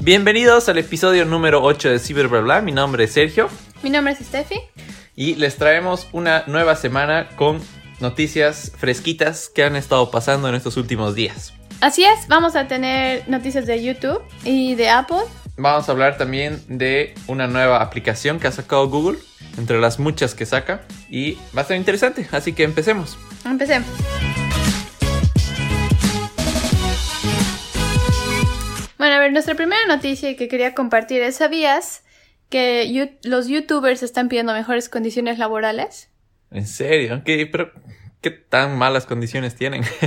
Bienvenidos al episodio número 8 de Ciber Bla Bla. Mi nombre es Sergio Mi nombre es Steffi. y les traemos una nueva semana con noticias fresquitas que han estado pasando en estos últimos días. Así es, vamos a tener noticias de YouTube y de Apple. Vamos a hablar también de una nueva aplicación que ha sacado Google, entre las muchas que saca, y va a ser interesante, así que empecemos. Empecemos. Bueno, a ver, nuestra primera noticia que quería compartir es, ¿sabías que los youtubers están pidiendo mejores condiciones laborales? En serio, ¿Qué, pero qué tan malas condiciones tienen.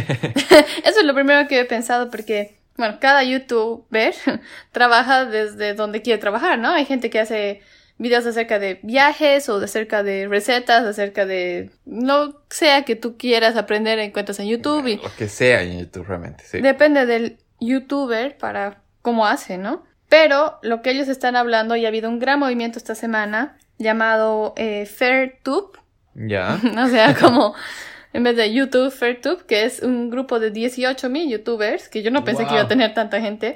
Eso es lo primero que he pensado porque, bueno, cada youtuber trabaja desde donde quiere trabajar, ¿no? Hay gente que hace videos acerca de viajes o de acerca de recetas, acerca de lo sea que tú quieras aprender encuentras en YouTube y Lo que sea en YouTube realmente, sí. depende del youtuber para cómo hace, ¿no? Pero lo que ellos están hablando y ha habido un gran movimiento esta semana llamado eh, FairTube, Ya. o sea, como en vez de YouTube, FairTube, que es un grupo de 18 mil youtubers, que yo no pensé que iba a tener tanta gente,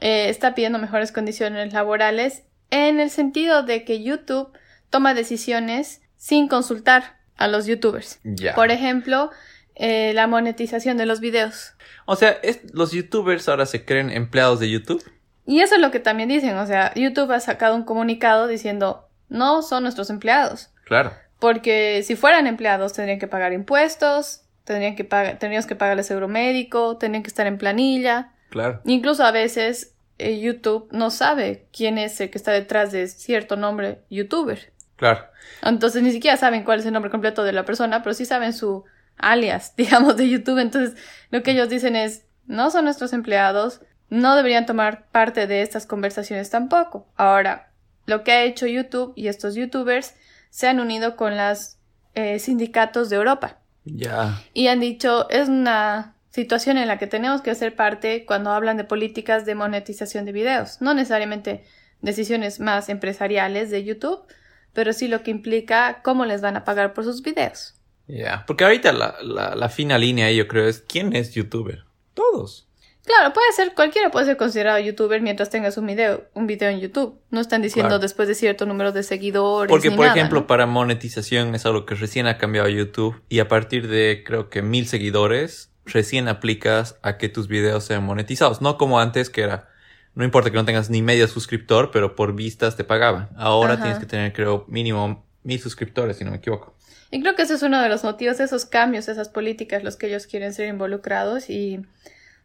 eh, está pidiendo mejores condiciones laborales en el sentido de que YouTube toma decisiones sin consultar a los youtubers. Ya. Por ejemplo, eh, la monetización de los videos. O sea, es- los youtubers ahora se creen empleados de YouTube. Y eso es lo que también dicen, o sea, YouTube ha sacado un comunicado diciendo, no son nuestros empleados. Claro. Porque si fueran empleados tendrían que pagar impuestos, tendrían que pagar, tendríamos que pagarles seguro médico, tendrían que estar en planilla. Claro. Incluso a veces eh, YouTube no sabe quién es el que está detrás de cierto nombre youtuber. Claro. Entonces ni siquiera saben cuál es el nombre completo de la persona, pero sí saben su alias, digamos, de YouTube. Entonces lo que ellos dicen es, no son nuestros empleados, no deberían tomar parte de estas conversaciones tampoco. Ahora, lo que ha hecho YouTube y estos youtubers se han unido con los sindicatos de Europa Ya. y han dicho, es una situación en la que tenemos que hacer parte cuando hablan de políticas de monetización de videos. No necesariamente decisiones más empresariales de YouTube, pero sí lo que implica cómo les van a pagar por sus videos. Ya. Porque ahorita la, la, la fina línea ahí yo creo es ¿quién es youtuber? Todos. Claro, puede ser, cualquiera puede ser considerado youtuber mientras tengas un video, un video en YouTube. No están diciendo Claro. después de cierto número de seguidores. Porque, ni por nada, ejemplo, ¿no? para monetización es algo que recién ha cambiado YouTube y a partir de creo que mil seguidores recién aplicas a que tus videos sean monetizados. No como antes que era, no importa que no tengas ni medio suscriptor, pero por vistas te pagaban. Ahora Ajá. tienes que tener creo mínimo mil suscriptores, si no me equivoco. Y creo que ese es uno de los motivos, esos cambios, esas políticas, los que ellos quieren ser involucrados y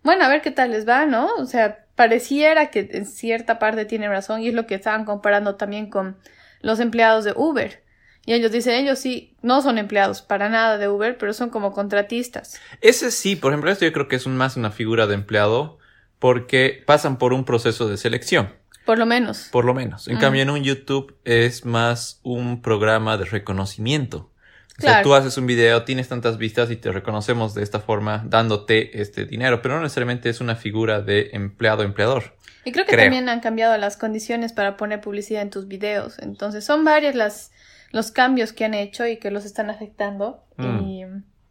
bueno, a ver qué tal les va, ¿no? O sea, pareciera que en cierta parte tienen razón y es lo que estaban comparando también con los empleados de Uber. Y ellos dicen, ellos sí, no son empleados para nada de Uber, pero son como contratistas. Ese sí, por ejemplo, esto yo creo que es un- más una figura de empleado porque pasan por un proceso de selección. Por lo menos. Por lo menos. En Mm. cambio, en un YouTube es más un programa de reconocimiento. O sea, tú haces un video, tienes tantas vistas y te reconocemos de esta forma dándote este dinero, pero no necesariamente es una figura de empleado-empleador. Y creo que Creo. también han cambiado las condiciones para poner publicidad en tus videos. Entonces, son varios las, los cambios que han hecho y que los están afectando. Mm. Y,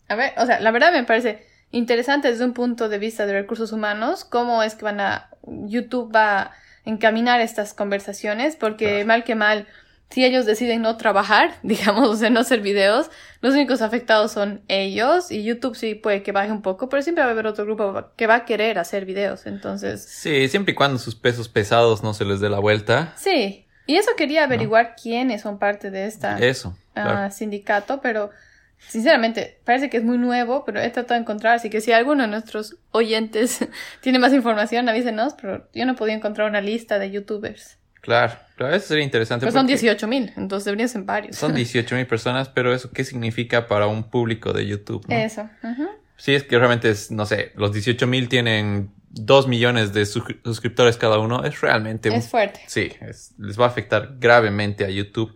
a ver, o sea, la verdad me parece interesante desde un punto de vista de recursos humanos, cómo es que van a, YouTube va a encaminar estas conversaciones, porque Claro. mal que mal, si ellos deciden no trabajar, digamos, o sea, no hacer videos, los únicos afectados son ellos y YouTube sí puede que baje un poco, pero siempre va a haber otro grupo que va a querer hacer videos, entonces... Sí, siempre y cuando sus pesos pesados no se les dé la vuelta. Sí, y eso quería averiguar quiénes son parte de esta Eso. ah, claro. sindicato, pero sinceramente parece que es muy nuevo, pero he tratado de encontrar, así que si alguno de nuestros oyentes tiene más información, avísenos, pero yo no podido encontrar una lista de youtubers. Claro, claro, eso sería interesante. Pero son porque 18 mil, entonces deberían ser varios. Son 18 mil personas, pero eso, ¿qué significa para un público de YouTube? no? Eso. ujú. Sí, es que realmente es, no sé, los 18 mil tienen 2 millones de suscri- suscriptores cada uno. Es realmente... Es fuerte. Sí, es- les va a afectar gravemente a YouTube.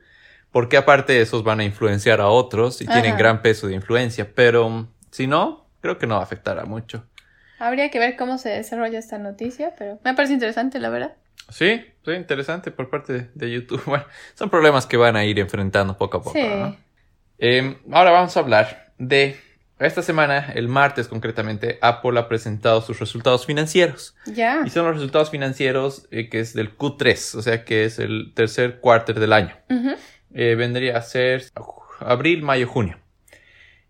Porque aparte esos van a influenciar a otros y tienen gran peso de influencia. Pero mm, si no, creo que no va a afectar a mucho. Habría que ver cómo se desarrolla esta noticia, pero me parece interesante, la verdad. Sí, sí, interesante por parte de, YouTube. Bueno, son problemas que van a ir enfrentando poco a poco. Sí. ¿no? Eh, ahora vamos a hablar de esta semana, el martes concretamente, Apple ha presentado sus resultados financieros. Ya. Y son los resultados financieros eh, que es del Q3, o sea que es el tercer cuarto del año. Eh, vendría a ser abril, mayo, junio.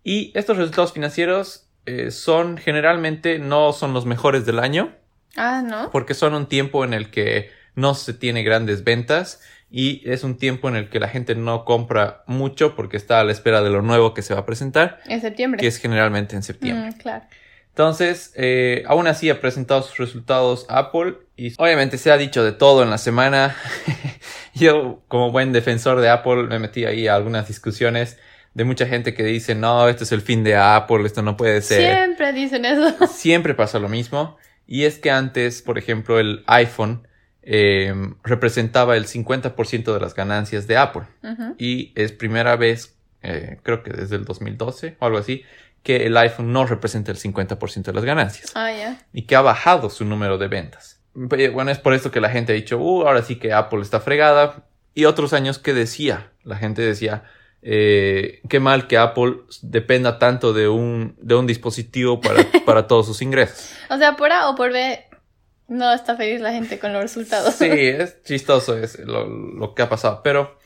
Y estos resultados financieros eh, son generalmente no son los mejores del año, Ah, ¿no? porque son un tiempo en el que no se tiene grandes ventas y es un tiempo en el que la gente no compra mucho porque está a la espera de lo nuevo que se va a presentar, En septiembre. que es generalmente en septiembre. Mm, claro. Entonces, eh, aún así ha presentado sus resultados Apple y obviamente se ha dicho de todo en la semana. Yo, como buen defensor de Apple, me metí ahí a algunas discusiones de mucha gente que dice, no, esto es el fin de Apple, esto no puede ser. Siempre dicen eso. Siempre pasa lo mismo. Y es que antes, por ejemplo, el iPhone eh, representaba el 50% de las ganancias de Apple. Y es primera vez, eh, creo que desde el 2012 o algo así, que el iPhone no representa el 50% de las ganancias Ah, ya. y que ha bajado su número de ventas. Bueno, es por esto que la gente ha dicho, uh, ahora sí que Apple está fregada. Y otros años que decía, la gente decía, eh, qué mal que Apple dependa tanto de un, de un dispositivo para, para todos sus ingresos. O sea, por A o por B, no está feliz la gente con los resultados. Sí, es chistoso es lo, lo que ha pasado. Pero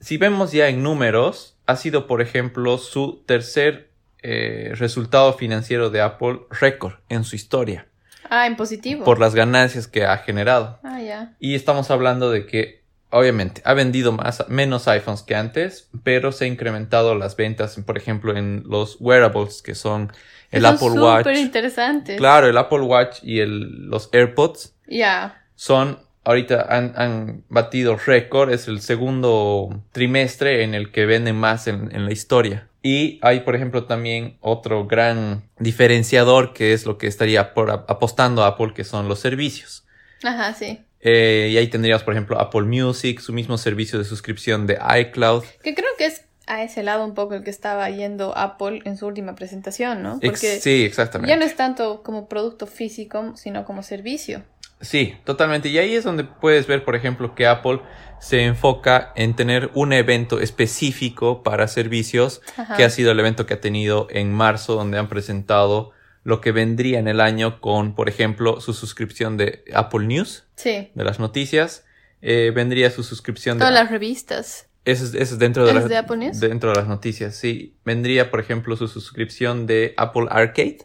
si vemos ya en números, ha sido, por ejemplo, su tercer eh, resultado financiero de Apple récord en su historia Ah, en positivo. por las ganancias que ha generado. Ah, ya. Y estamos hablando de que, obviamente, ha vendido más, menos iPhones que antes, pero se ha incrementado las ventas, por ejemplo, en los wearables, que son el Son Apple Watch. súper interesantes. Claro, el Apple Watch y el, los AirPods Ya. son, ahorita han, han batido récord, es el segundo trimestre en el que venden más en, en la historia. Y hay, por ejemplo, también otro gran diferenciador que es lo que estaría por, apostando a Apple, que son los servicios. Ajá, sí. Eh, y ahí tendríamos, por ejemplo, Apple Music, su mismo servicio de suscripción de iCloud. Que creo que es a ese lado un poco el que estaba yendo Apple en su última presentación, ¿no? Porque sí, exactamente. ya no es tanto como producto físico, sino como servicio. Sí, totalmente. Y ahí es donde puedes ver, por ejemplo, que Apple se enfoca en tener un evento específico para servicios, Ajá. que ha sido el evento que ha tenido en marzo, donde han presentado lo que vendría en el año con, por ejemplo, su suscripción de Apple News, Sí. de las noticias. Eh, vendría su suscripción de... Todas las revistas. Eso es, eso es dentro de ¿Es las de Apple News? dentro de las noticias, sí. Vendría, por ejemplo, su suscripción de Apple Arcade,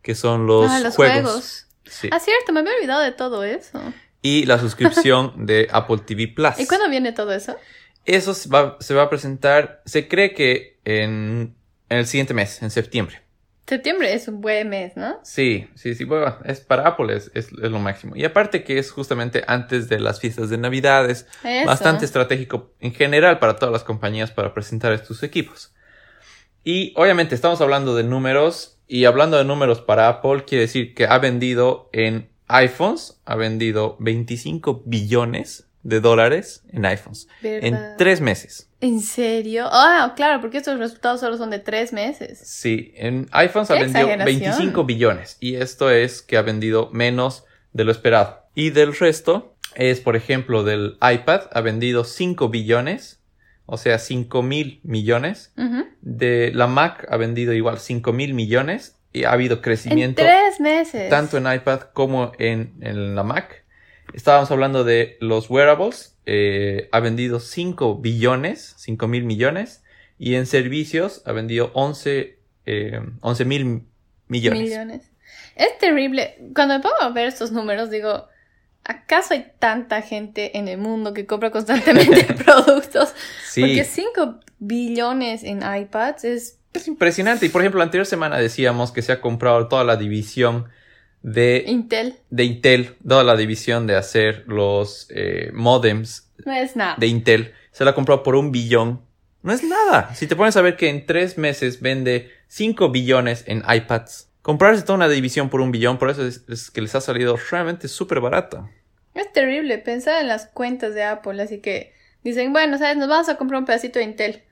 que son los, ah, los juegos. juegos. Sí. Ah, cierto, me había olvidado de todo eso. Y la suscripción de Apple TV Plus. ¿Y cuándo viene todo eso? Eso se va, se va a presentar, se cree que en, en el siguiente mes, en septiembre. Septiembre es un buen mes, ¿no? Sí, sí, sí, bueno, es para Apple es, es, es lo máximo. Y aparte que es justamente antes de las fiestas de Navidades, Eso. bastante estratégico en general para todas las compañías para presentar estos equipos. Y obviamente estamos hablando de números y hablando de números para Apple quiere decir que ha vendido en iPhones, ha vendido 25 billones de dólares en iPhones ¿Verdad? en tres meses. ¿En serio? Ah, claro, porque estos resultados solo son de tres meses. Sí, en iPhones ha Qué vendido exageración. 25 billones y esto es que ha vendido menos de lo esperado. Y del resto es, por ejemplo, del iPad ha vendido 5 billones, o sea, 5 mil millones. De la Mac ha vendido igual 5 mil millones y ha habido En crecimiento tres meses. tanto en iPad como en, en la Mac. Estábamos hablando de los wearables, eh, ha vendido 5 billones, 5 mil millones, y en servicios ha vendido 11 eh, 11 mil millones. millones. Es terrible. Cuando me pongo a ver estos números, digo, ¿acaso hay tanta gente en el mundo que compra constantemente productos? Sí, Porque 5 billones en iPads es... es impresionante. Y por ejemplo, la anterior semana decíamos que se ha comprado toda la división de, Intel. de Intel, toda la división de hacer los eh, modems No es nada. de Intel. Se la ha comprado por un billón. No es nada. Si te pones a ver que en tres meses vende 5 billones en iPads. Comprarse toda una división por un billón, por eso es, es que les ha salido realmente súper barata. Es terrible pensar en las cuentas de Apple, así que dicen, bueno, ¿sabes? Nos vamos a comprar un pedacito de Intel.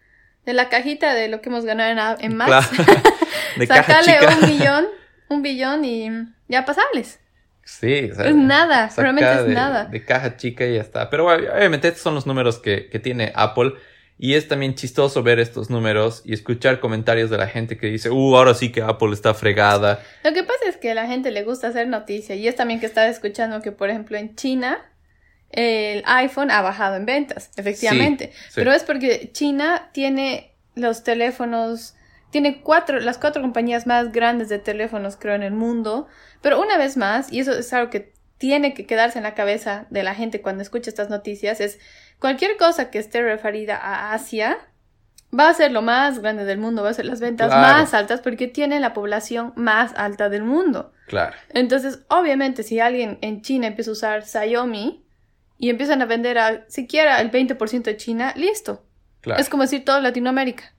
De la cajita de lo que hemos ganado en, en Max. Claro. De un billón, un billón y ya pasarles. Sí, o sea, Es nada, realmente es de, nada. De caja chica y ya está. Pero bueno, obviamente estos son los números que, que tiene Apple. Y es también chistoso ver estos números y escuchar comentarios de la gente que dice, uh, ahora sí que Apple está fregada. Lo que pasa es que a la gente le gusta hacer noticia y es también que estaba escuchando que, por ejemplo, en China el iPhone ha bajado en ventas, efectivamente. Sí, sí. Pero es porque China tiene los teléfonos, tiene cuatro, las cuatro compañías más grandes de teléfonos, creo, en el mundo. Pero una vez más, y eso es algo que tiene que quedarse en la cabeza de la gente cuando escucha estas noticias, es cualquier cosa que esté referida a Asia va a ser lo más grande del mundo, va a ser las ventas Claro. más altas porque tiene la población más alta del mundo. Claro. Entonces, obviamente, si alguien en China empieza a usar Xiaomi y empiezan a vender a siquiera el 20% de China, listo. Claro. Es como decir toda Latinoamérica.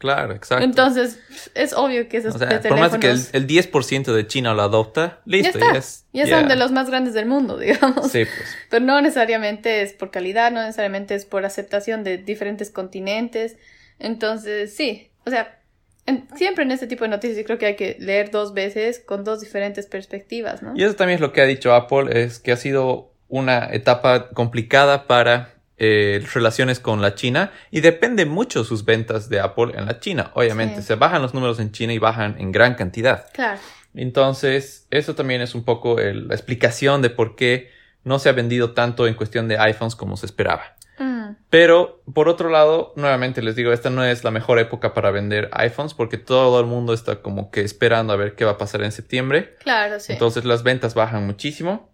Claro, exacto. Entonces, es obvio que esos o sea, por más que el, el 10% de China lo adopta, ya listo, está. ya es. ya son de los más grandes del mundo, digamos. Sí, pues. Pero no necesariamente es por calidad, no necesariamente es por aceptación de diferentes continentes. Entonces, sí, o sea, en- siempre en este tipo de noticias yo creo que hay que leer dos veces con dos diferentes perspectivas, ¿no? Y eso también es lo que ha dicho Apple, es que ha sido una etapa complicada para eh, relaciones con la China y depende mucho sus ventas de Apple en la China. Obviamente, Sí. se bajan los números en China y bajan en gran cantidad. Claro. Entonces, eso también es un poco el- la explicación de por qué no se ha vendido tanto en cuestión de iPhones como se esperaba. Mm, Pero, por otro lado, nuevamente les digo, esta no es la mejor época para vender iPhones porque todo el mundo está como que esperando a ver qué va a pasar en septiembre. claro, sí. Entonces las ventas bajan muchísimo.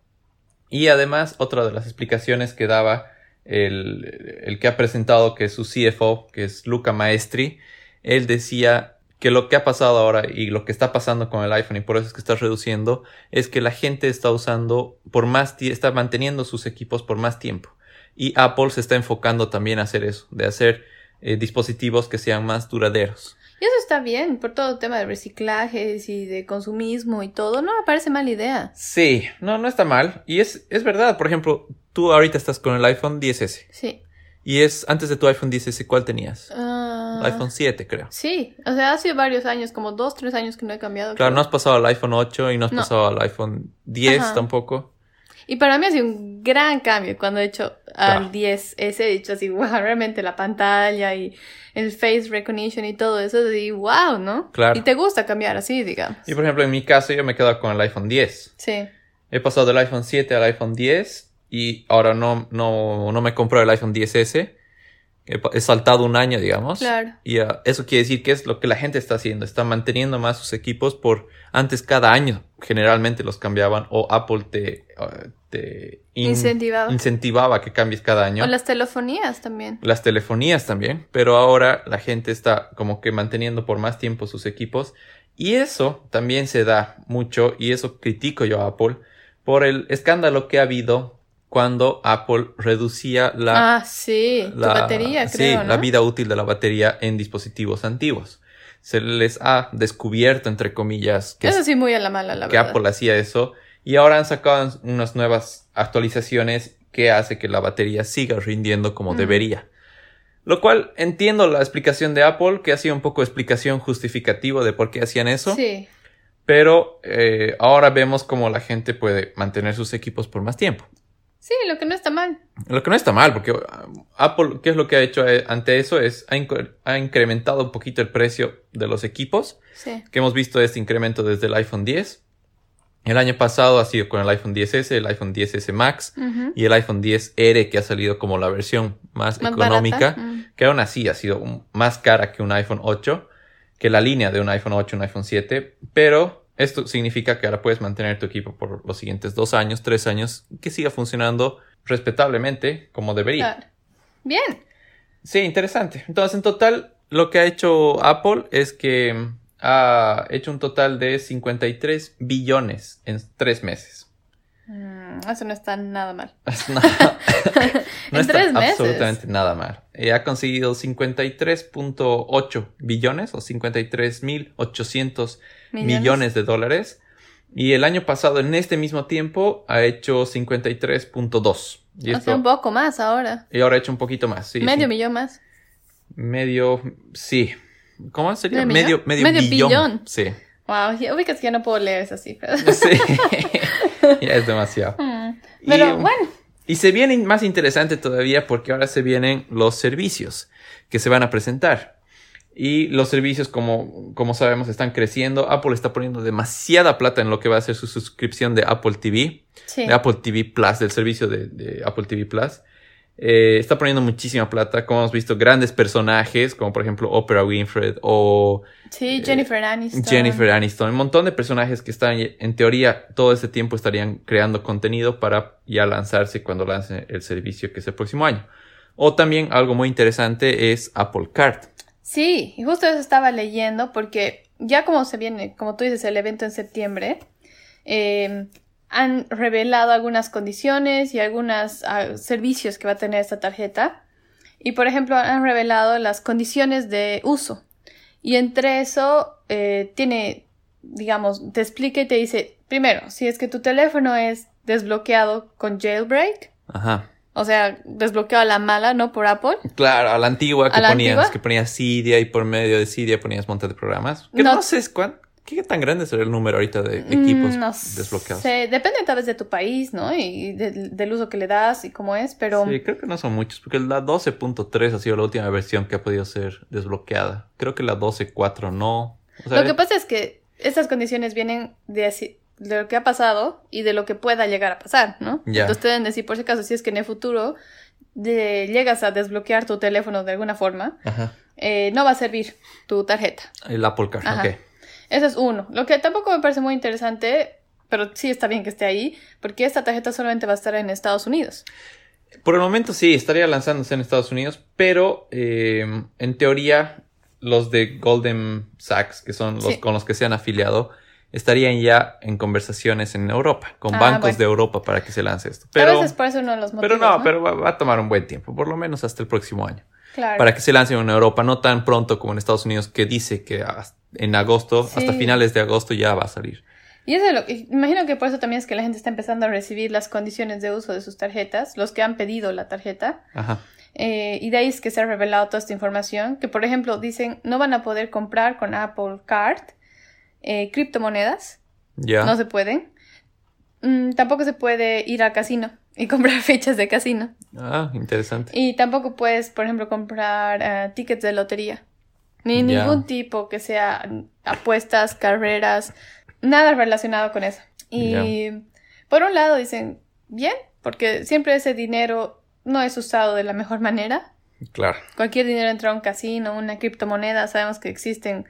Y además, otra de las explicaciones que daba el, el que ha presentado, que es su CFO, que es Luca Maestri, él decía que lo que ha pasado ahora y lo que está pasando con el iPhone y por eso es que está reduciendo, es que la gente está usando por más está manteniendo sus equipos por más tiempo. Y Apple se está enfocando también a hacer eso, de hacer eh, dispositivos que sean más duraderos. Y eso está bien, por todo el tema de reciclajes y de consumismo y todo, no me parece mala idea. Sí, no, no está mal. Y es, es verdad, por ejemplo, tú ahorita estás con el iPhone 10S. Sí. Y es antes de tu iPhone 10S, ¿cuál tenías? Ah, iPhone 7, creo. Sí, o sea, hace varios años, como dos, tres años que no he cambiado. Claro, no has pasado al iPhone 8 y no has No. pasado al iPhone 10 Ajá. tampoco. Y para mí ha sido un gran cambio cuando he hecho al Claro. 10S, he dicho así, wow, realmente la pantalla y el face recognition y todo eso, es así, wow, ¿no? Claro. Y te gusta cambiar así, digamos. Y por ejemplo, en mi caso, yo me he quedado con el iPhone 10. Sí, He pasado del iPhone 7 al iPhone 10 y ahora no, no, no me compré el iPhone 10S. He, saltado un año, digamos. Claro. Y ah, eso quiere decir que es lo que la gente está haciendo. Está manteniendo más sus equipos por antes cada año. Generalmente los cambiaban o Apple te, ah, te in- Incentivaba. incentivaba que cambies cada año. O las telefonías también. Las telefonías también, pero ahora la gente está como que manteniendo por más tiempo sus equipos y eso también se da mucho y eso critico yo a Apple por el escándalo que ha habido cuando Apple reducía la, ah, sí, la- batería, sí, creo, ¿no? la vida útil de la batería en dispositivos antiguos. Se les ha descubierto, entre comillas, que Eso sí, muy a la mala, la que verdad. Apple hacía eso y ahora han sacado unas nuevas actualizaciones que hace que la batería siga rindiendo como Mm. debería. Lo cual entiendo la explicación de Apple, que ha sido un poco explicación justificativa de por qué hacían eso, Sí, pero eh, ahora vemos cómo la gente puede mantener sus equipos por más tiempo. Sí, lo que no está mal. Lo que no está mal, porque ah, Apple, ¿qué es lo que ha hecho eh, ante eso? Es ha, inc- ha incrementado un poquito el precio de los equipos Sí. que hemos visto este incremento desde el iPhone 10. El año pasado ha sido con el iPhone 10S, el iPhone 10S Max y el iPhone 10R que ha salido como la versión más, Más económica, mm. que aún así ha sido un- más cara que un iPhone 8, que la línea de un iPhone 8 y un iPhone 7, pero esto significa que ahora puedes mantener tu equipo por los siguientes dos años, tres años, que siga funcionando respetablemente como debería. Bien. Sí, interesante. Entonces, en total, lo que ha hecho Apple es que mm, ha hecho un total de 53 billones en tres meses. Mm, eso no está nada mal. No En está tres meses. absolutamente nada mal. Eh, ha conseguido 53.8 billones o 53.800 Millones. millones de dólares. Y el año pasado, en este mismo tiempo, ha hecho 53.2. Y, O sea, esto- un poco más ahora. y ahora ha hecho un poquito más. sí, Medio sí. millón más. Medio, sí. ¿Cómo sería? ¿Medio Medio, medio, billón. billón. Sí. Wow, ya ubicas que ya no puedo leer esas cifras. Sí. ya es demasiado. Mm. Y, Pero um, bueno, Y se viene más interesante todavía porque ahora se vienen los servicios que se van a presentar. Y los servicios, como, como sabemos, están creciendo. Apple está poniendo demasiada plata en lo que va a ser su suscripción de Apple TV, Sí. de Apple TV Plus, del servicio de, de Apple TV Plus. Eh, está poniendo muchísima plata, como hemos visto, grandes personajes, como por ejemplo Oprah Winfrey o Sí, Jennifer Aniston. Eh, Jennifer Aniston, un montón de personajes que están, en teoría, todo este tiempo estarían creando contenido para ya lanzarse cuando lance el servicio que es el próximo año. O también algo muy interesante es Apple Card. Sí, y justo eso estaba leyendo porque ya como se viene, como tú dices, el evento en septiembre, eh, han revelado algunas condiciones y algunos servicios que va a tener esta tarjeta. Y por ejemplo, han revelado las condiciones de uso. Y entre eso eh, tiene, digamos, te explica y te dice, primero, si es que tu teléfono es desbloqueado con jailbreak, Ajá. O sea, desbloqueado a la mala, no por Apple. Claro, a la antigua que ¿A la ponías, antigua? que ponías Cydia y por medio de Cydia ponías montes de programas. Que No. no, sé cuán- qué tan grande será el número ahorita de equipos Mm, no desbloqueados. sé, depende tal vez de tu país, ¿no? Y del- del uso que le das y cómo es, pero Sí, creo que no son muchos, porque la 12.3 ha sido la última versión que ha podido ser desbloqueada. Creo que la 12.4 no. O sea, lo que pasa es que estas condiciones vienen de, así- de lo que ha pasado y de lo que pueda llegar a pasar, ¿no? Ya. Entonces te deben decir, por si acaso, si es que en el futuro de- llegas a desbloquear tu teléfono de alguna forma, Ajá. eh, no va a servir tu tarjeta. El Apple Card, Ajá. ok. Eso es uno. Lo que tampoco me parece muy interesante, pero sí está bien que esté ahí, porque esta tarjeta solamente va a estar en Estados Unidos. Por el momento sí, estaría lanzándose en Estados Unidos, pero eh, en teoría los de Golden Sachs, que son los Sí. con los que se han afiliado, estarían ya en conversaciones en Europa, con Ah, bancos bueno. de Europa para que se lance esto. Pero, veces por eso uno de los motivos, pero no, pero va, va a tomar un buen tiempo, por lo menos hasta el próximo año. Claro. Para que se lance en Europa, no tan pronto como en Estados Unidos, que dice que en agosto, Sí. hasta finales de agosto ya va a salir. Y eso es lo que, imagino que por eso también es que la gente está empezando a recibir las condiciones de uso de sus tarjetas, los que han pedido la tarjeta. Ajá. Eh, y de ahí es que se ha revelado toda esta información, que por ejemplo dicen no van a poder comprar con Apple Card eh, criptomonedas, Ya. no se pueden. Mm, tampoco se puede ir al casino y comprar fechas de casino. Ah, interesante. Y tampoco puedes, por ejemplo, comprar eh, tickets de lotería. Ni ningún tipo que sea apuestas, carreras, nada relacionado con eso. Y por un lado dicen, bien, porque siempre ese dinero no es usado de la mejor manera. Claro. Cualquier dinero entra a un casino, una criptomoneda, sabemos que existen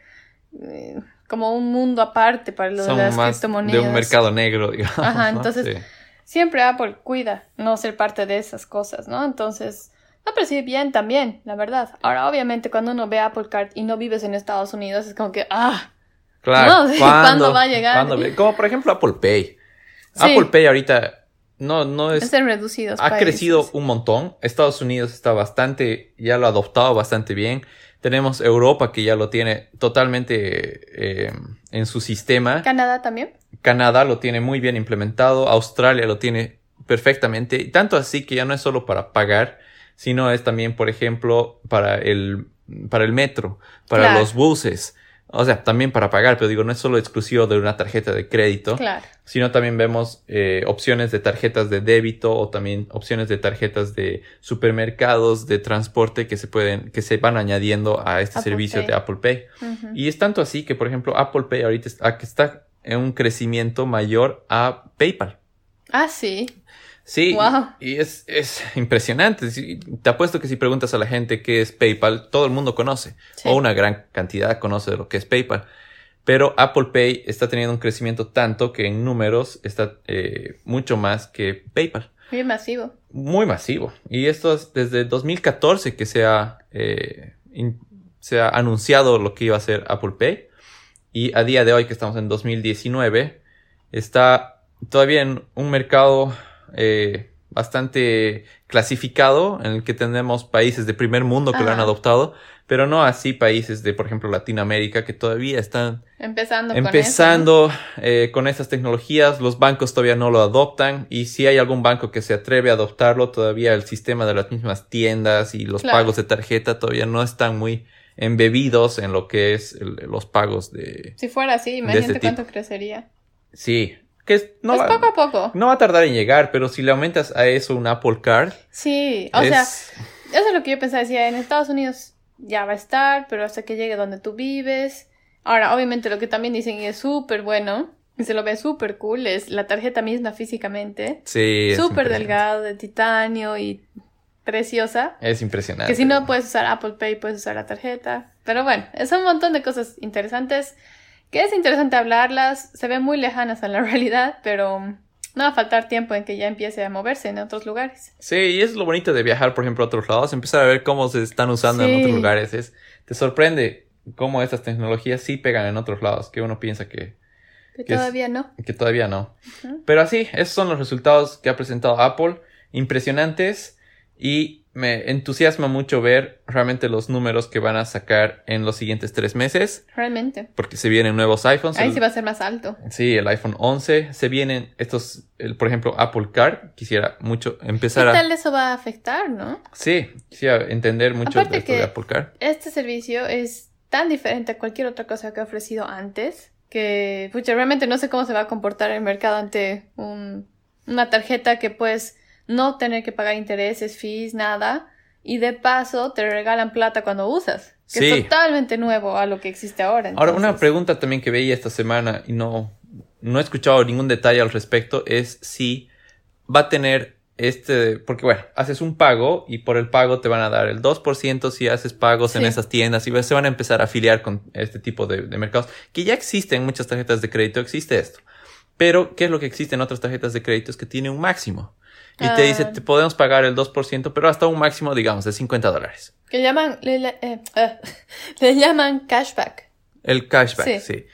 eh, como un mundo aparte para lo de las más criptomonedas. de un mercado negro, digamos. Ajá, ¿no? entonces- Sí. Siempre Apple cuida no ser parte de esas cosas, ¿no? Entonces, me parece bien también, la verdad. Ahora, obviamente, cuando uno ve Apple Card y no vives en Estados Unidos, es como que, ah, Claro. No, ¿cuándo va a llegar? ¿Cuándo ve- Como por ejemplo Apple Pay. Sí. Apple Pay ahorita no, no es, es en reducidos ha países. crecido un montón. Estados Unidos está bastante, ya lo ha adoptado bastante bien. Tenemos Europa que ya lo tiene totalmente eh, en su sistema. Canadá también. Canadá lo tiene muy bien implementado. Australia lo tiene perfectamente. Y Tanto así que ya no es solo para pagar, sino es también, por ejemplo, para el, para el metro, para Claro. los buses. O sea, también para pagar, pero digo, no es solo exclusivo de una tarjeta de crédito, Claro. sino también vemos eh, opciones de tarjetas de débito o también opciones de tarjetas de supermercados, de transporte que se pueden, que se van añadiendo a este Apple servicio Pay. de Apple Pay. Y es tanto así que, por ejemplo, Apple Pay ahorita está en un crecimiento mayor a PayPal. Ah, sí. Sí, Wow. y es, es impresionante. Te apuesto que si preguntas a la gente qué es PayPal, todo el mundo conoce, Sí. o una gran cantidad conoce de lo que es PayPal. Pero Apple Pay está teniendo un crecimiento tanto que en números está eh, mucho más que PayPal. Bien masivo. Muy masivo. Y esto es desde 2014 que se ha, eh, in- se ha anunciado lo que iba a ser Apple Pay. Y a día de hoy, que estamos en 2019, está todavía en un mercado eh, bastante clasificado, en el que tenemos países de primer mundo que lo han adoptado, pero no así países de, por ejemplo, Latinoamérica, que todavía están Empezando, con eh, con estas tecnologías, los bancos todavía no lo adoptan y si hay algún banco que se atreve a adoptarlo, todavía el sistema de las mismas tiendas y los Claro. pagos de tarjeta todavía no están muy embebidos en lo que es el- los pagos de... Si fuera así, imagínate este tipo. cuánto crecería. Sí, Que es, no, va, poco a poco. no va a tardar en llegar, pero si le aumentas a eso un Apple Card, Sí, o es- sea, eso es lo que yo pensaba. Decía, en Estados Unidos ya va a estar, pero hasta que llegue donde tú vives. Ahora, obviamente, lo que también dicen y es súper bueno, y se lo ve súper cool, es la tarjeta misma físicamente. sí, Súper delgado, de titanio y preciosa. Es impresionante. Que si no puedes usar Apple Pay, puedes usar la tarjeta. Pero bueno, es un montón de cosas interesantes. Que es interesante hablarlas. Se ven muy lejanas a la realidad, pero no va a faltar tiempo en que ya empiece a moverse en otros lugares. Sí, y es lo bonito de viajar, por ejemplo, a otros lados, empezar a ver cómo se están usando en otros lugares. Es, te sorprende cómo estas tecnologías sí pegan en otros lados, que uno piensa que, Que Que es- todavía no. que todavía no. Pero así, esos son los resultados que ha presentado Apple, impresionantes, y me entusiasma mucho ver realmente los números que van a sacar en los siguientes tres meses, Realmente. porque se vienen nuevos iPhones. Ahí el- sí va a ser más alto. Sí, el iPhone 11. Se vienen estos, el, por ejemplo, Apple Card. Quisiera mucho ¿Qué empezar a... tal eso va a afectar, no? Sí, quisiera entender mucho Aparte de esto que- de Apple Card. Este servicio es tan diferente a cualquier otra cosa que ha ofrecido antes que, pucha, realmente no sé cómo se va a comportar el mercado ante un- una tarjeta que puedes no tener que pagar intereses, fees, nada. Y de paso te regalan plata cuando usas. Que Sí. es totalmente nuevo a lo que existe ahora. Ahora, una pregunta también que veía esta semana y no, no he escuchado ningún detalle al respecto es si va a tener este, porque bueno, haces un pago y por el pago te van a dar el 2% si haces pagos en esas tiendas y se van a empezar a afiliar con este tipo de, de mercados, que ya existen en muchas tarjetas de crédito, existe esto. Pero, ¿qué es lo que existe en otras tarjetas de crédito? Es que tiene un máximo. Y te dice, Ah. te podemos pagar el 2%, pero hasta un máximo, digamos, de 50 dólares. Que llaman, le, le- eh, eh, le llaman cashback. El cashback, Sí. sí.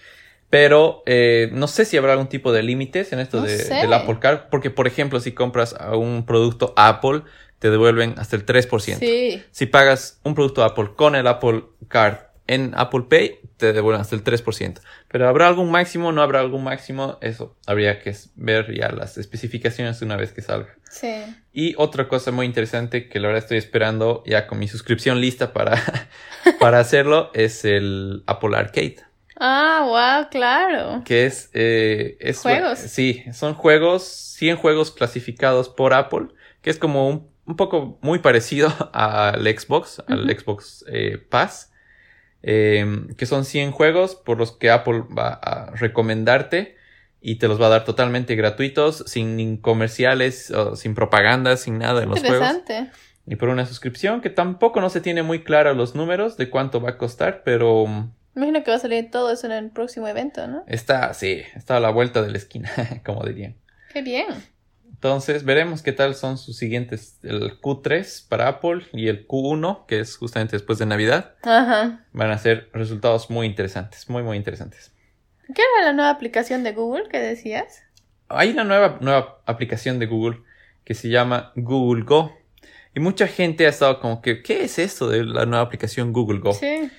Pero eh, no sé si habrá algún tipo de límites en esto No de, del Apple Card, porque por ejemplo, si compras un producto Apple, te devuelven hasta el 3%. Sí. Si pagas un producto Apple con el Apple Card en Apple Pay, te devuelven hasta el 3%. Pero ¿habrá algún máximo? ¿No habrá algún máximo? Eso habría que ver ya las especificaciones una vez que salga. Sí. Y otra cosa muy interesante que la verdad estoy esperando ya con mi suscripción lista para, para hacerlo es el Apple Arcade. Ah, wow, claro. Que es, eh, es- Juegos. Sí, son juegos, 100 juegos clasificados por Apple, que es como un, un poco muy parecido al Xbox, al. Xbox eh, Pass, eh, que son 100 juegos por los que Apple va a recomendarte y te los va a dar totalmente gratuitos, sin comerciales, o sin propaganda, sin nada en los juegos. Interesante. Y por una suscripción que tampoco no se tiene muy clara los números de cuánto va a costar, pero mm, imagino que va a salir todo eso en el próximo evento, ¿no? está, sí, está a la vuelta de la esquina, como dirían. Qué bien. Entonces veremos qué tal son sus siguientes, el Q3 para Apple y el Q1, que es justamente después de Navidad. Ajá. Van a ser resultados muy interesantes, muy, muy interesantes. ¿Qué era la nueva aplicación de Google que decías? Hay una nueva, nueva aplicación de Google que se llama Google Go. Y mucha gente ha estado como que, ¿qué es esto de la nueva aplicación Google Go? Sí.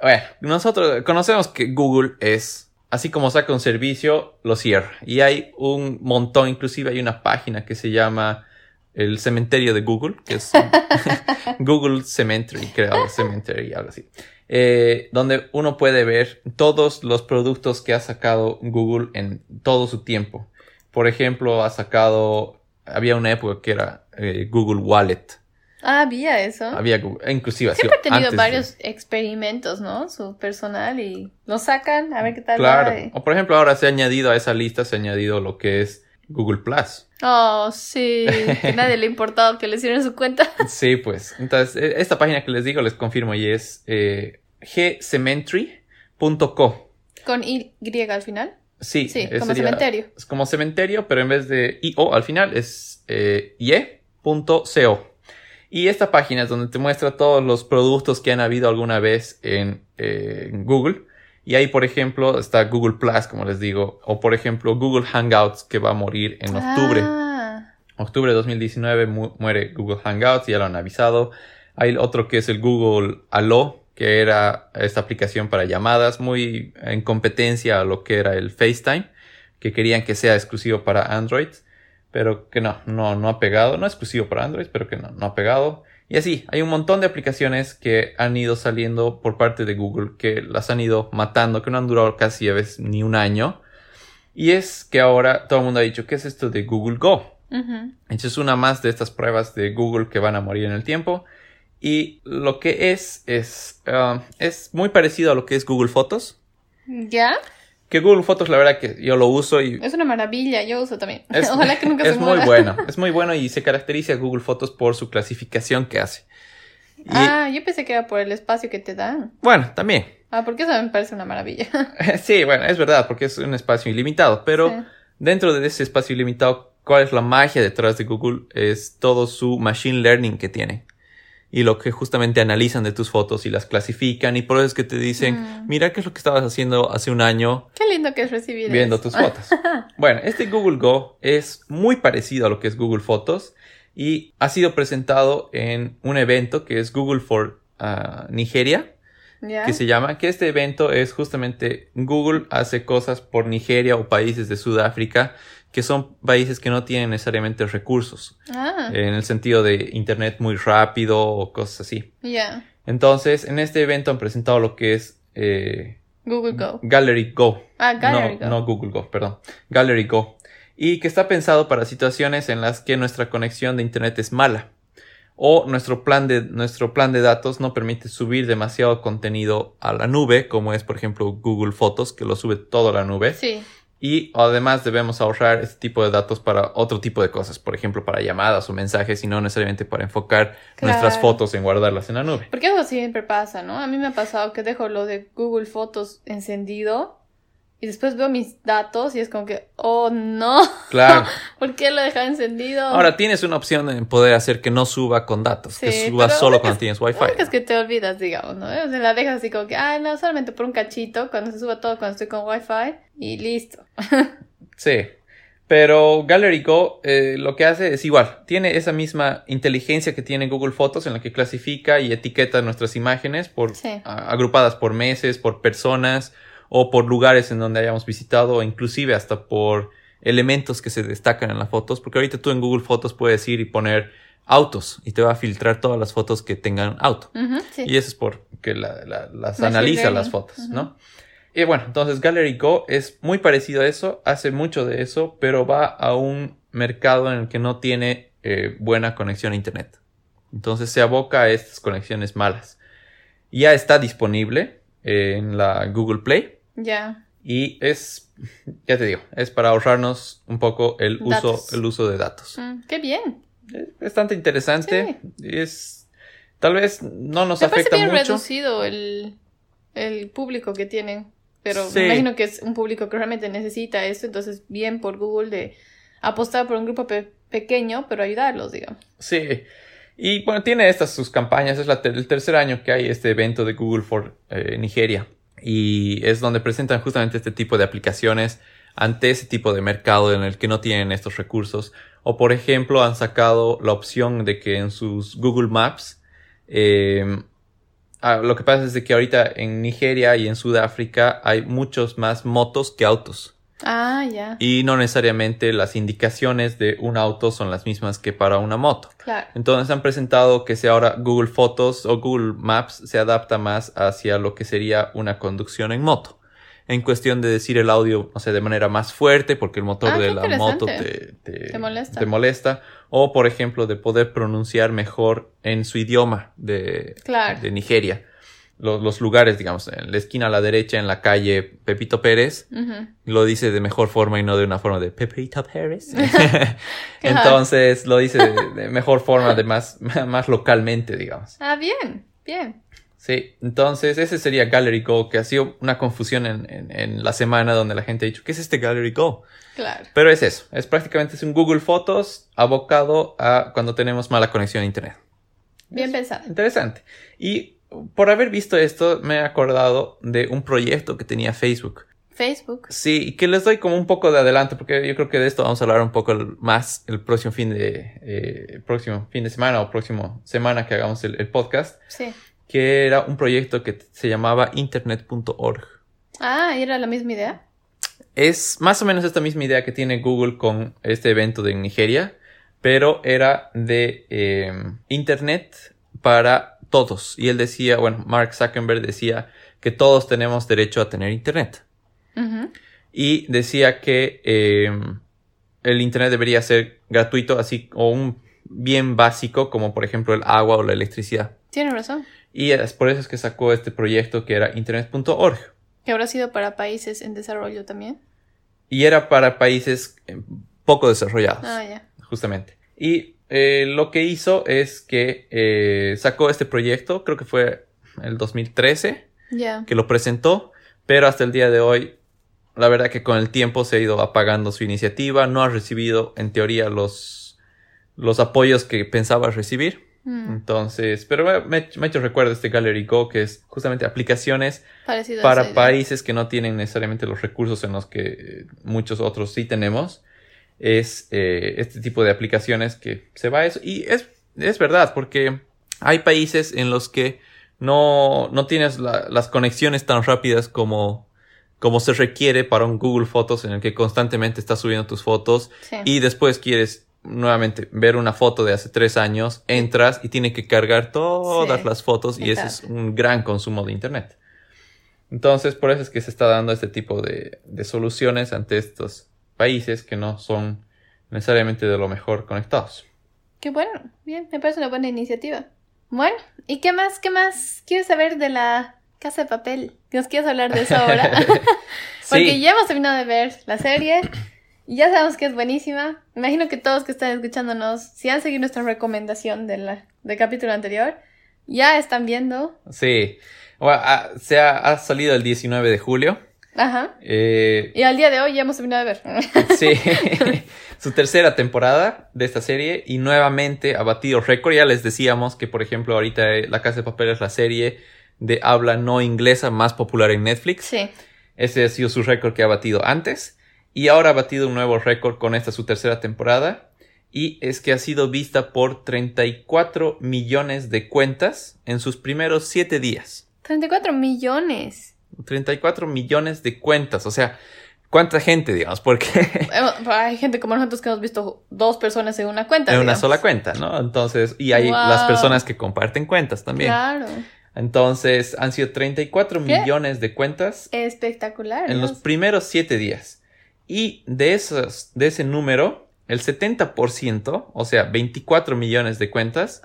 Bueno, nosotros conocemos que Google es, así como saca un servicio, lo cierra. Y hay un montón, inclusive hay una página que se llama el cementerio de Google, que es Google Cemetery, creo, Cemetery, algo así. Eh, donde uno puede ver todos los productos que ha sacado Google en todo su tiempo. Por ejemplo, ha sacado, había una época que era eh, Google Wallet. Ah, había eso. Había Google, inclusive Siempre ha tenido de- varios experimentos, ¿no? Su personal y lo sacan a ver qué tal. Claro. va O por ejemplo, ahora se ha añadido a esa lista, se ha añadido lo que es Google Plus. Oh, sí. Que nadie le ha importado que le hicieran su cuenta. Sí, pues. Entonces, e- esta página que les digo, les confirmo, y es eh, gcemetery.co. Con Y al final. Sí, Sí, eh, como sería- cementerio. Es como cementerio, pero en vez de IO al final es eh, ye.co. Y esta página es donde te muestra todos los productos que han habido alguna vez en, eh, en Google. Y ahí, por ejemplo, está Google Plus, como les digo. O, por ejemplo, Google Hangouts, que va a morir en octubre. Ah, Octubre de 2019 mu- muere Google Hangouts, ya lo han avisado. Hay otro que es el Google Allo, que era esta aplicación para llamadas, muy en competencia a lo que era el FaceTime, que querían que sea exclusivo para Android, pero que no, no, no ha pegado, no exclusivo para Android, pero que no, no ha pegado. Y así, hay un montón de aplicaciones que han ido saliendo por parte de Google, que las han ido matando, que no han durado casi a veces ni un año. Y es que ahora todo el mundo ha dicho, ¿qué es esto de Google Go? Ujú. Esta es una más de estas pruebas de Google que van a morir en el tiempo. Y lo que es, es, ah, es muy parecido a lo que es Google Fotos. ¿Ya? Que Google Fotos, la verdad que yo lo uso y Es una maravilla, yo uso también. es, Ojalá que nunca es se muy bueno. Es muy bueno y se caracteriza Google Fotos por su clasificación que hace. Y Ah, yo pensé que era por el espacio que te dan. bueno, también. Ah, porque eso me parece una maravilla. Sí, bueno, es verdad, porque es un espacio ilimitado, pero Sí. dentro de ese espacio ilimitado, ¿cuál es la magia detrás de Google? Es todo su machine learning que tiene. Y lo que justamente analizan de tus fotos y las clasifican y por eso es que te dicen, Mm. mira qué es lo que estabas haciendo hace un año Qué lindo que es recibir viendo eso. tus fotos. Bueno, este Google Go es muy parecido a lo que es Google Fotos y ha sido presentado en un evento que es Google for ah, Nigeria que se llama, que este evento es justamente Google hace cosas por Nigeria o países de Sudáfrica que son países que no tienen necesariamente recursos, Ah, en el sentido de internet muy rápido o cosas así. ya. Entonces, en este evento han presentado lo que es eh, Google Go. Gallery Go. Ah, Gallery no, Go. no Google Go, perdón. Gallery Go. Y que está pensado para situaciones en las que nuestra conexión de internet es mala. O nuestro plan de, nuestro plan de datos no permite subir demasiado contenido a la nube, como es por ejemplo Google Fotos, que lo sube todo a la nube. Sí. Y además debemos ahorrar este tipo de datos para otro tipo de cosas, por ejemplo para llamadas o mensajes y no necesariamente para enfocar nuestras fotos en guardarlas en la nube. Porque eso siempre pasa, ¿no? A mí me ha pasado que dejo lo de Google Fotos encendido y después veo mis datos y es como que, oh no, Claro. ¿por qué lo deja encendido? Ahora tienes una opción en poder hacer que no suba con datos, que suba solo cuando tienes Wi-Fi. Es que te olvidas, digamos, ¿no? O sea, la dejas así como que, ay, no, solamente por un cachito, cuando se suba todo, cuando estoy con Wi-Fi y listo. Sí. Pero Gallery Go eh, lo que hace es igual. Tiene esa misma inteligencia que tiene Google Fotos en la que clasifica y etiqueta nuestras imágenes por, Sí. a- agrupadas por meses, por personas o por lugares en donde hayamos visitado o inclusive hasta por elementos que se destacan en las fotos. Porque ahorita tú en Google Fotos puedes ir y poner autos y te va a filtrar todas las fotos que tengan auto. Sí. Y eso es porque la- la- las Machine analiza learning. las fotos. ¿no? Y bueno, entonces Gallery Go es muy parecido a eso, hace mucho de eso, pero va a un mercado en el que no tiene eh, buena conexión a Internet. Entonces se aboca a estas conexiones malas. Ya está disponible en la Google Play Ya. y es, ya te digo, es para ahorrarnos un poco el uso, Datos. el uso de datos. Mm, qué bien. Es bastante interesante. Es, tal vez no nos Me parece afecta bien mucho. reducido el, el público que tienen. Pero Sí. me imagino que es un público que realmente necesita esto. Entonces, bien por Google de apostar por un grupo pe- pequeño, pero ayudarlos, digamos. Sí. Y bueno, tiene estas sus campañas. Es la ter- el tercer año que hay este evento de Google for eh, Nigeria. Y es donde presentan justamente este tipo de aplicaciones ante ese tipo de mercado en el que no tienen estos recursos. O por ejemplo, han sacado la opción de que en sus Google Maps, eh, ah, lo que pasa es de que ahorita en Nigeria y en Sudáfrica hay muchos más motos que autos. Ah, ya. Y no necesariamente las indicaciones de un auto son las mismas que para una moto. Claro. Entonces han presentado que si ahora Google Fotos o Google Maps se adapta más hacia lo que sería una conducción en moto. En cuestión de decir el audio, no sé, de manera más fuerte, porque el motor Ah, de la moto te, te- Te molesta. te molesta. O, por ejemplo, de poder pronunciar mejor en su idioma de, Claro. de Nigeria. Los, los lugares, digamos, en la esquina a la derecha, en la calle Pepito Pérez, lo dice de mejor forma y no de una forma de Pepito Pérez. Entonces lo dice de, de mejor forma, de más, más localmente, digamos. Ah, bien, bien. Sí, entonces ese sería Gallery Go, que ha sido una confusión en, en- en la semana donde la gente ha dicho, ¿qué es este Gallery Go? Claro. Pero es eso, es prácticamente es un Google Fotos abocado a cuando tenemos mala conexión a Internet. Bien pensado. Interesante. Y por haber visto esto, me he acordado de un proyecto que tenía Facebook. Facebook. Sí, y que les doy como un poco de adelanto, porque yo creo que de esto vamos a hablar un poco más el próximo fin de, eh, próximo fin de semana o próximo semana que hagamos el, el podcast, Sí. que era un proyecto que se llamaba internet.org. Ah, ¿y era la misma idea? Es más o menos esta misma idea que tiene Google con este evento de Nigeria, pero era de eh, Internet para todos. Y él decía, bueno, Mark Zuckerberg decía que todos tenemos derecho a tener Internet. Y decía que eh, el Internet debería ser gratuito, así o un bien básico como por ejemplo el agua o la electricidad. Tiene razón. Y es por eso es que sacó este proyecto que era internet.org. Que habrá sido para países en desarrollo también. Y era para países eh, poco desarrollados, Ah, ya. justamente. Y eh, lo que hizo es que eh, sacó este proyecto, creo que fue el 2013, Ya. que lo presentó, pero hasta el día de hoy, la verdad que con el tiempo se ha ido apagando su iniciativa, no ha recibido en teoría los, los apoyos que pensaba recibir. Mm, Entonces, pero me, me- hecho recuerdo este Gallery Go, que es justamente aplicaciones Parecido para países que no tienen necesariamente los recursos en los que eh, muchos otros sí tenemos. Es eh, este tipo de aplicaciones que se va a eso. Y es, es verdad, porque hay países en los que no, no tienes la- las conexiones tan rápidas como, como se requiere para un Google Fotos en el que constantemente estás subiendo tus fotos Sí. y después quieres nuevamente ver una foto de hace tres años, entras y tiene que cargar todas Sí, las fotos y ese es exacto. un gran consumo de internet. Entonces, por eso es que se está dando este tipo de, de soluciones ante estos países que no son necesariamente de lo mejor conectados. Qué bueno, bien, me parece una buena iniciativa. Bueno, ¿y qué más, qué más quieres saber de la casa de papel? ¿Nos quieres hablar de eso ahora? Porque Sí, ya hemos terminado de ver la serie y ya sabemos que es buenísima. Imagino que todos que están escuchándonos, si han seguido nuestra recomendación de la, del capítulo anterior, ya están viendo. sí. Bueno, ah, se ha, ha salido el 19 de julio. Ajá. Eh, Y al día de hoy ya hemos terminado de ver. Sí, su tercera temporada de esta serie y nuevamente ha batido récord. Ya les decíamos que, por ejemplo, ahorita eh, La Casa de Papel es la serie de habla no inglesa más popular en Netflix. sí. Ese ha sido su récord que ha batido antes y ahora ha batido un nuevo récord con esta su tercera temporada y es que ha sido vista por 34 millones de cuentas en sus primeros 7 días. 34 millones. 34 millones de cuentas, o sea, ¿cuánta gente, digamos? Porque... Hay gente como nosotros que hemos visto dos personas en una cuenta. En una digamos. sola cuenta, ¿no? Entonces, y hay Wow. las personas que comparten cuentas también. Claro. Entonces, han sido 34 ¿Qué? millones de cuentas Espectacular. en ¿no? los primeros 7 días. Y de, esos, de ese número, el 70%, o sea, 24 millones de cuentas,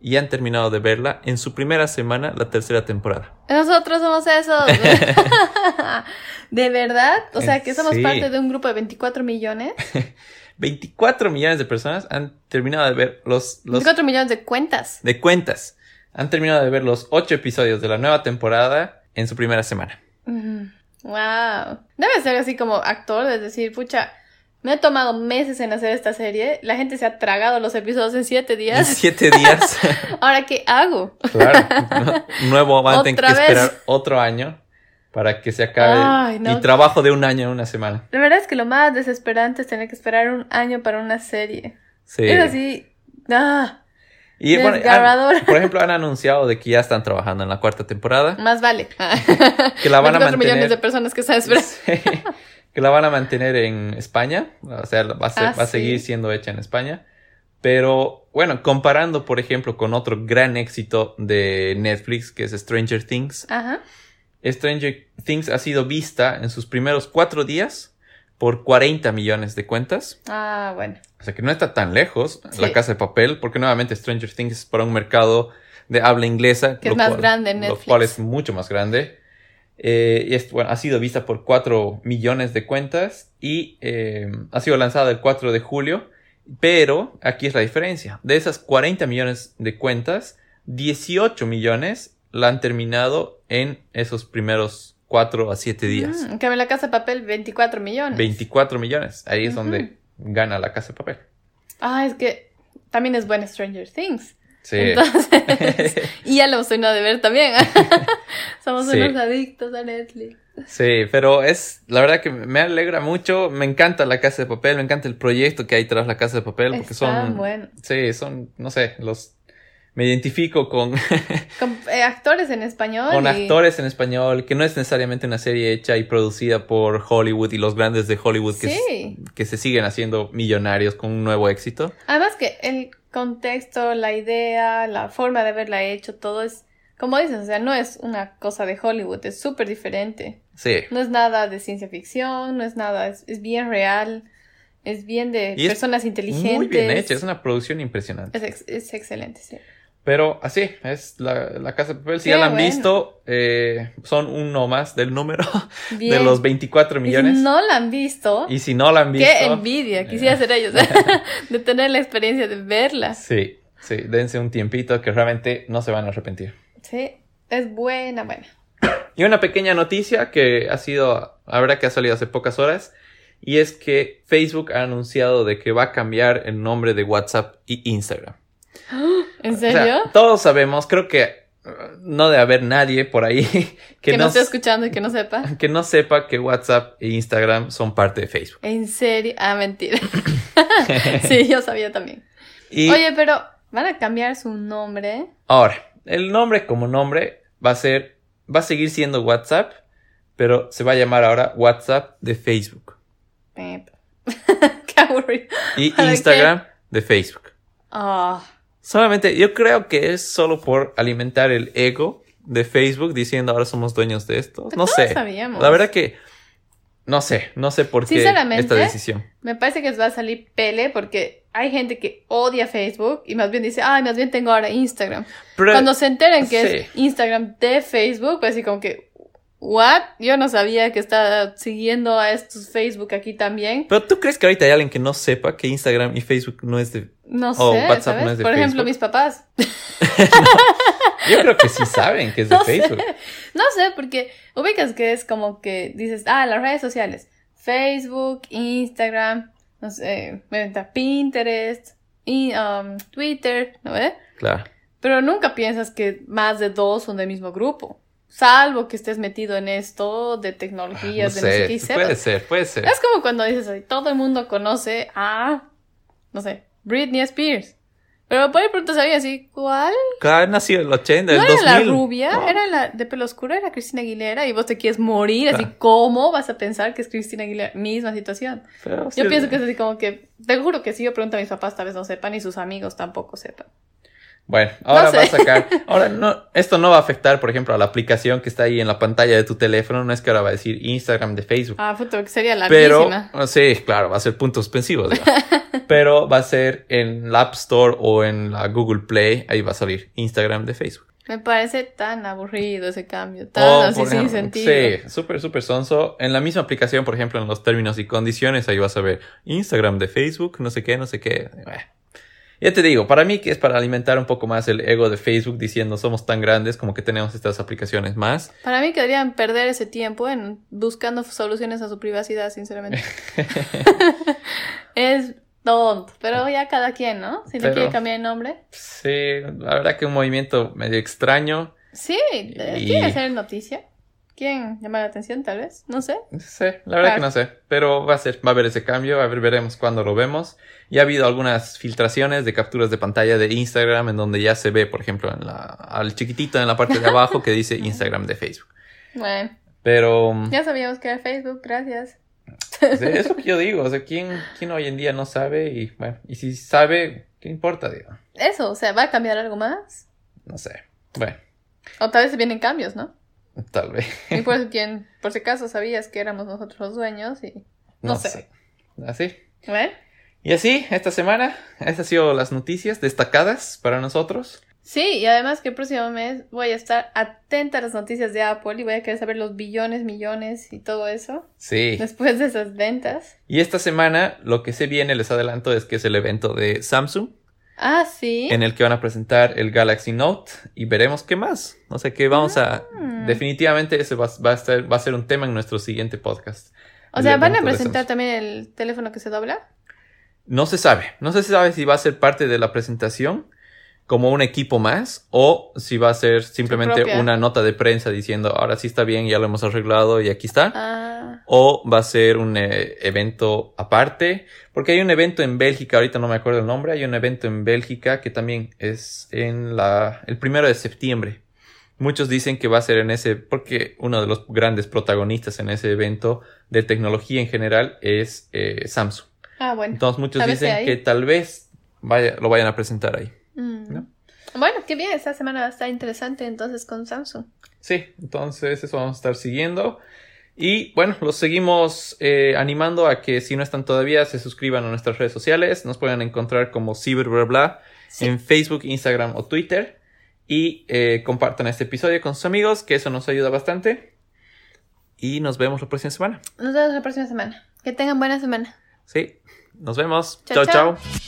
ya han terminado de verla en su primera semana, la tercera temporada. Nosotros somos esos. ¿De verdad? O sea, que somos Sí. parte de un grupo de 24 millones. 24 millones de personas han terminado de ver los, los 24 millones de cuentas. de cuentas. Han terminado de ver los 8 episodios de la nueva temporada en su primera semana. Wow. Debe ser así como actor, es decir, pucha, me he tomado meses en hacer esta serie. La gente se ha tragado los episodios en 7 En días. 7 días. Ahora, ¿qué hago? Claro. ¿no? Nuevo van a tener que vez. esperar otro año para que se acabe Ay, no. mi trabajo de un año en una semana. La verdad es que lo más desesperante es tener que esperar un año para una serie. Sí. Es así. Ah, Y bueno, han- por ejemplo, han anunciado de que ya están trabajando en la cuarta temporada. más vale. Que la van a 24 millones de mantener. personas que están esperando. Sí. Que la van a mantener en España. O sea, va a, ser- Ah, va a seguir sí. siendo hecha en España. Pero bueno, comparando, por ejemplo, con otro gran éxito de Netflix, que es Stranger Things. Ajá. Stranger Things ha sido vista en sus primeros cuatro días por 40 millones de cuentas. Ah, bueno. O sea que no está tan lejos Sí. la casa de papel, porque nuevamente Stranger Things es para un mercado de habla inglesa. Que es más grande en Lo Netflix. cual es mucho más grande. Eh, y es- bueno, ha sido vista por 4 millones de cuentas y eh, ha sido lanzada el 4 de julio. Pero aquí es la diferencia. De esas 40 millones de cuentas, 18 millones la han terminado en esos primeros 4 a 7 días. Mm, cambio, la casa de papel, 24 millones. 24 millones. Ahí es Ujú. donde gana la casa de papel. Ah, es que también es buena Stranger Things. Sí. Entonces, y ya lo hemos terminado de ver también. Somos Sí. unos adictos a Netflix. Sí, pero es la verdad que me alegra mucho. Me encanta la casa de papel, me encanta el proyecto que hay tras la casa de papel, porque Está son. bueno. Sí, son, no sé, los. Me identifico con, Con eh, actores en español. con y- actores en español, que no es necesariamente una serie hecha y producida por Hollywood y los grandes de Hollywood que, Sí. s- que se siguen haciendo millonarios con un nuevo éxito. Además que el contexto, la idea, la forma de haberla hecho, todo es, como dices, o sea, no es una cosa de Hollywood, es súper diferente. Sí. No es nada de ciencia ficción, no es nada, es, es bien real, es bien de Y personas inteligentes. Muy bien hecha, es una producción impresionante. Es, ex- es excelente, sí. Pero así, es la, la Casa de Papel. Si Qué ya la han bueno. visto, eh, son uno más del número de los 24 Y millones. si no la han visto, Y si no la han visto... qué envidia, quisiera ser ellos, de tener la experiencia de verla. Sí, sí, dense un tiempito que realmente no se van a arrepentir. Sí, es buena, buena. Y una pequeña noticia que ha sido, la verdad que ha salido hace pocas horas, y es que Facebook ha anunciado de que va a cambiar el nombre de WhatsApp y Instagram. ¿En O sea, serio? todos sabemos, creo que uh, no debe haber nadie por ahí que, que no no, esté escuchando y que no sepa. que no sepa que WhatsApp e Instagram son parte de Facebook. ¿En serio? Ah, mentira. sí, yo sabía también. Y Oye, pero van a cambiar su nombre. ahora, el nombre como nombre va a ser, va a seguir siendo WhatsApp, pero se va a llamar ahora WhatsApp de Facebook. Qué aburrido. Y. Instagram de Facebook. Ah, Solamente, yo creo que es solo por alimentar el ego de Facebook diciendo ahora somos dueños de esto. Pero No todos sé. sabíamos. La verdad que no sé, no sé por qué esta decisión. me parece que va a salir pele porque hay gente que odia Facebook y más bien dice, ay, más bien tengo ahora Instagram. Pero, Cuando se enteren que sí. es Instagram de Facebook, pues así como que, ¿what? Yo no sabía que está siguiendo a estos Facebook aquí también. pero tú crees que ahorita hay alguien que no sepa que Instagram y Facebook no es de. No sé, Oh, WhatsApp ¿sabes? no es de Por ejemplo, mis papás. Yo creo que sí saben que es de No sé. Facebook. No sé, porque ubicas que es como que dices, ah, las redes sociales. Facebook, Instagram, no sé, Pinterest, y, um, Twitter, ¿no ves? Claro. Pero nunca piensas que más de dos son del mismo grupo. Salvo que estés metido en esto de No tecnologías, de no sé qué. y sé, puede ser, puede ser. Es como cuando dices, "Ay, todo el mundo conoce a, no sé, Britney Spears. Pero por ahí pronto sabía así, ¿cuál? Claro, nació el 80, el ¿No era 2000. la rubia? No. ¿Era la de pelo oscuro? ¿Era Cristina Aguilera? Y vos te quieres morir, así, Claro. ¿cómo vas a pensar que es Cristina Aguilera? Misma situación. Pero Yo sí, pienso que es así como que, te juro que si yo pregunto a mis papás, tal vez no sepan, y sus amigos tampoco sepan. Bueno, ahora sé. va a sacar. Ahora no, esto no va a afectar, por ejemplo, a la aplicación que está ahí en la pantalla de tu teléfono. No es que ahora va a decir Instagram de Facebook. Ah, puto, que sería pero larguísima. sí, claro, va a ser puntos suspensivos. pero va a ser en la App Store o en la Google Play. Ahí va a salir Instagram de Facebook. Me parece tan aburrido ese cambio, tan O, así sin sentido. Sí, súper, súper sonso. En la misma aplicación, por ejemplo, en los términos y condiciones, ahí vas a ver Instagram de Facebook, no sé qué, no sé qué. Ya te digo, para mí que es para alimentar un poco más el ego de Facebook diciendo somos tan grandes como que tenemos estas aplicaciones más. Para mí que deberían perder ese tiempo en buscando soluciones a su privacidad, sinceramente. es tonto, pero ya cada quien, ¿no? Si le Pero- quiere cambiar el nombre. Sí, la verdad que un movimiento medio extraño. Sí, Y- tiene que ser noticia. ¿Quién llama la atención, tal vez? No sé. No sé, la verdad Claro. que no sé, pero va a ser, va a haber ese cambio, a ver, veremos cuándo lo vemos. Ya ha habido algunas filtraciones de capturas de pantalla de Instagram en donde ya se ve, por ejemplo, en la, al chiquitito en la parte de abajo que dice Instagram de Facebook. Bueno, Pero ya sabíamos que era Facebook, gracias. pues, es lo que yo digo, o sea, ¿quién, quién hoy en día no sabe? Y bueno, y si sabe, ¿qué importa? Digo, Eso, o sea, ¿va a cambiar algo más? no sé. Bueno, O tal vez vienen cambios, ¿no? tal vez. Y por eso, quien, por si acaso sabías que éramos nosotros los dueños y... No sé. Así. ¿Ven? Y así, esta semana, estas han sido las noticias destacadas para nosotros. Sí, y además que el próximo mes voy a estar atenta a las noticias de Apple y voy a querer saber los billones, millones y todo eso Sí. después de esas ventas. Y esta semana lo que se viene, les adelanto, es que es el evento de Samsung, Ah, sí. en el que van a presentar el Galaxy Note y veremos qué más. O sea que vamos a... Mm. Definitivamente ese va, va a estar, va a ser un tema en nuestro siguiente podcast. O sea, ¿van a presentar también el teléfono que se dobla? No se sabe, no se sabe si va a ser parte de la presentación como un equipo más o si va a ser simplemente una nota de prensa diciendo ahora sí está bien, ya lo hemos arreglado y aquí está. Ah, o va a ser un eh, evento aparte, porque hay un evento en Bélgica, ahorita no me acuerdo el nombre, hay un evento en Bélgica que también es en la, el primero de septiembre. Muchos dicen que va a ser en ese, porque uno de los grandes protagonistas en ese evento de tecnología en general es eh, Samsung. ah bueno. Entonces muchos dicen que tal vez vaya, lo vayan a presentar ahí. Mm. ¿no? Bueno, qué bien, esta semana va a estar interesante entonces con Samsung. Sí, entonces eso vamos a estar siguiendo. Y bueno, los seguimos eh, animando a que si no están todavía, se suscriban a nuestras redes sociales. Nos pueden encontrar como ciberbla Sí. en Facebook, Instagram o Twitter. Y eh, compartan este episodio con sus amigos, que eso nos ayuda bastante. Y nos vemos la próxima semana. Nos vemos la próxima semana. Que tengan buena semana. Sí, nos vemos. Chao, chao. chao. chao.